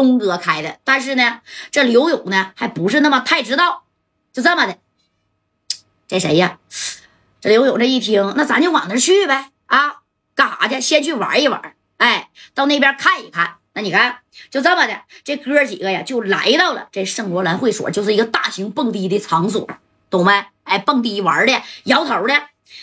东哥开的，但是呢，这刘勇呢还不是那么太知道，就这么的。这谁呀？这刘勇这一听，那咱就往那去呗啊，干啥去？先去玩一玩，哎，到那边看一看。那你看，就这么的，这哥几个呀，就来到了这圣罗兰会所，就是一个大型蹦迪的场所，懂没？哎，蹦迪玩的，摇头的。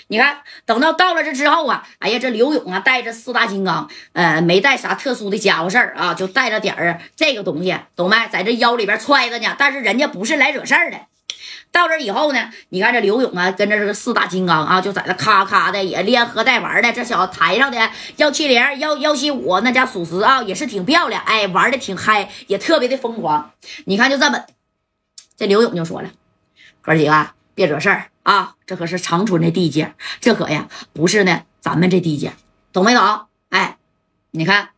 你看，等到到了这之后啊，哎呀，这刘勇啊，带着四大金刚，呃，没带啥特殊的家伙事儿啊，就带着点儿这个东西，懂没？在这腰里边揣着呢。但是人家不是来惹事儿的。到这以后呢，你看这刘勇啊，跟着这个四大金刚啊，就在那咔咔的也连喝带玩的。这小子台上的幺七零、幺幺七五那家属实啊，也是挺漂亮，哎，玩的挺嗨，也特别的疯狂。你看就这么，这刘勇就说了：“哥几个别惹事儿啊，这可是长春的地界，这可呀不是呢咱们这地界，懂没懂？哎，你看。”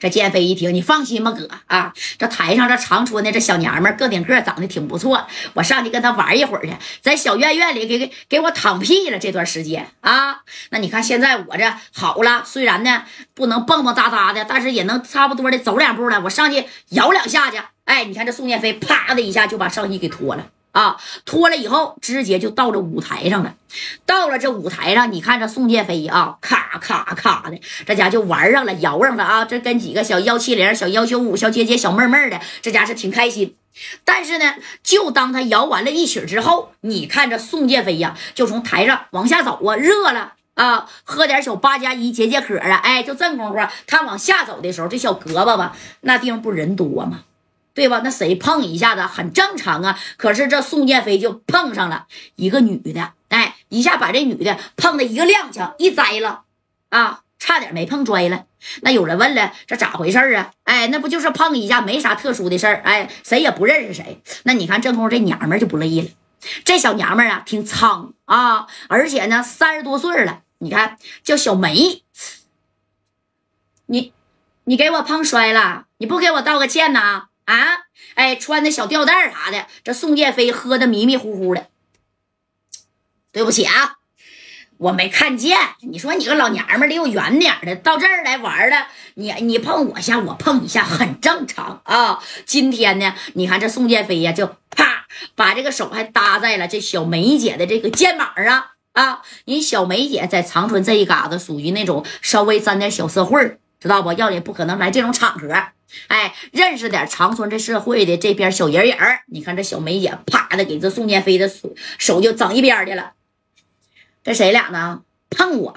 这建飞一听，你放心吧，哥啊，这台上这长春的这小娘们个顶个长得挺不错，我上去跟她玩一会儿去，在小院院里给给给我躺屁了这段时间啊。那你看现在我这好了，虽然呢不能蹦蹦哒哒的，但是也能差不多的走两步了。我上去摇两下去，哎，你看这宋建飞啪的一下就把上衣给脱了。啊，脱了以后，直接就到这舞台上了。到了这舞台上，你看这宋建飞啊，咔咔咔的，这家就玩上了，摇上了啊。这跟几个小幺七零、小幺九五、小姐姐、小妹妹的，这家是挺开心。但是呢，就当他摇完了一曲之后，你看这宋建飞呀，就从台上往下走啊，热了啊，喝点小八加一解解渴啊。哎，就这功夫，他往下走的时候，这小胳膊吧，那地方不人多吗？对吧？那谁碰一下子很正常啊。可是这宋建飞就碰上了一个女的，哎，一下把这女的碰的一个踉跄，一栽了啊，差点没碰摔了。那有人问了，这咋回事啊？哎，那不就是碰一下，没啥特殊的事儿。哎，谁也不认识谁。那你看，正宫这娘们就不乐意了。这小娘们啊，挺苍啊，而且呢，三十多岁了。你看，叫小梅，你你给我碰摔了，你不给我道个歉呐？啊，哎，穿的小吊带啥的，这宋建飞喝的迷迷糊糊的。对不起啊，我没看见。你说你个老娘们离我远点的，到这儿来玩了，你你碰我一下，我碰你一下，很正常啊。今天呢，你看这宋建飞呀，就啪把这个手还搭在了这小梅姐的这个肩膀上啊。人小梅姐在长春这一嘎子，属于那种稍微沾点小社会知道不？要也不可能来这种场合。哎，认识点长春这社会的这边小人儿，你看这小梅姐啪的给这宋建飞的手手就整一边去了。这谁俩呢？碰我？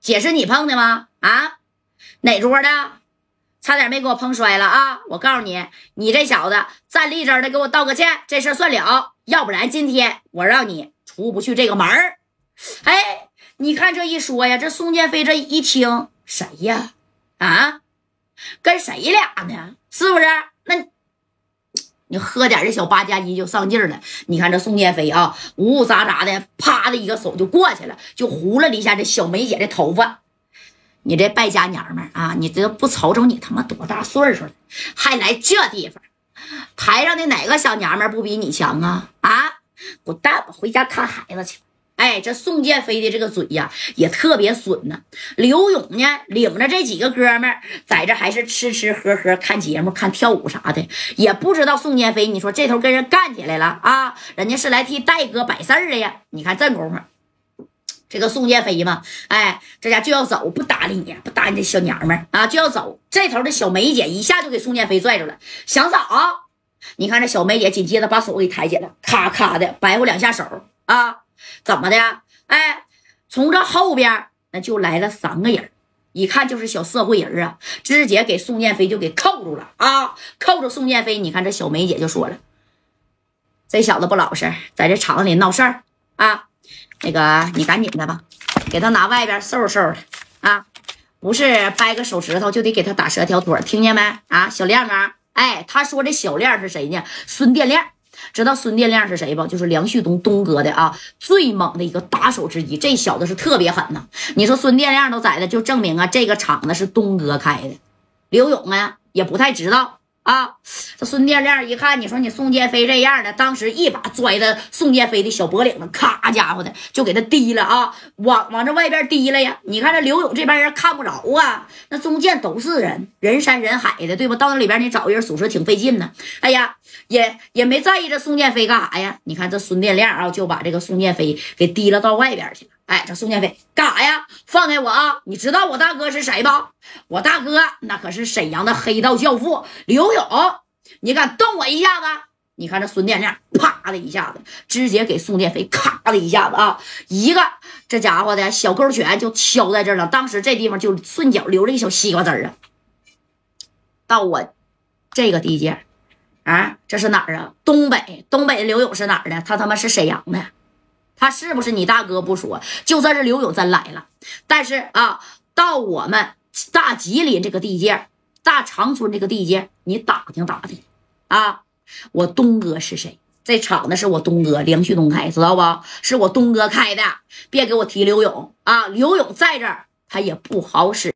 姐是你碰的吗？啊？哪桌的？差点没给我碰摔了啊！我告诉你，你这小子站立正的，给我道个歉，这事算了。要不然今天我让你出不去这个门儿。哎，你看这一说呀，这宋建飞这一听，谁呀？啊？跟谁俩呢？是不是？那，你喝点这小八加一就上劲了。你看这宋建飞啊，呜呜喳喳的，啪的一个手就过去了，就糊了一下这小梅姐的头发。你这败家娘们啊，你这不瞅瞅你他妈多大岁数了，还来这地方？台上的哪个小娘们不比你强啊？啊，滚蛋吧，回家看孩子去。哎，这宋建飞的这个嘴呀，也特别损呢。刘勇呢，领着这几个哥们儿在这还是吃吃喝喝、看节目、看跳舞啥的，也不知道宋建飞，你说这头跟人干起来了啊？人家是来替戴哥摆事儿的呀。你看这功夫，这个宋建飞嘛，哎，这家就要走，不搭理你，不搭理这小娘们儿啊，就要走。这头的小梅姐一下就给宋建飞拽住了，想咋？你看这小梅姐紧接着把手给抬起来，咔咔的白活两下手啊。怎么的？哎，从这后边那就来了三个人，一看就是小社会人啊，直接给宋建飞就给扣住了啊！扣住宋建飞，你看这小梅姐就说了：“这小子不老实，在这厂子里闹事儿啊！那个你赶紧的吧，给他拿外边收拾收拾啊！不是掰个手指头就得给他打折条腿，听见没？啊，小亮啊！哎，他说这小亮是谁呢？孙殿亮。”知道孙殿亮是谁不？就是梁旭东东哥的啊，最猛的一个打手之一。这小子是特别狠呐。你说孙殿亮都在的，就证明啊，这个厂子是东哥开的。刘勇啊，也不太知道啊！这孙殿亮一看，你说你宋建飞这样的，当时一把拽着宋建飞的小脖领子，咔家伙的就给他提了啊，往往这外边提了呀！你看这刘勇这边人看不着啊，那中间都是人，人山人海的，对吧？到那里边你找人属实挺费劲呢。哎呀，也也没在意这宋建飞干啥呀？你看这孙殿亮啊，就把这个宋建飞给提了到外边去了。哎，这宋建飞干啥呀？放开我啊！你知道我大哥是谁吧？我大哥那可是沈阳的黑道教父刘勇，你敢动我一下子？你看这孙殿亮，啪的一下子，直接给宋建飞咔的一下子啊，一个这家伙的小勾拳就敲在这儿了。当时这地方就顺脚流了一小西瓜汁儿啊。到我这个地界啊，这是哪儿啊？东北，东北的刘勇是哪儿的？他他妈是沈阳的。他是不是你大哥不说，就算是刘勇真来了，但是啊，到我们大吉林这个地界，大长春这个地界，你打听打听啊，我东哥是谁？这厂子是我东哥梁旭东开，知道不？是我东哥开的，别给我提刘勇啊！刘勇在这儿，他也不好使。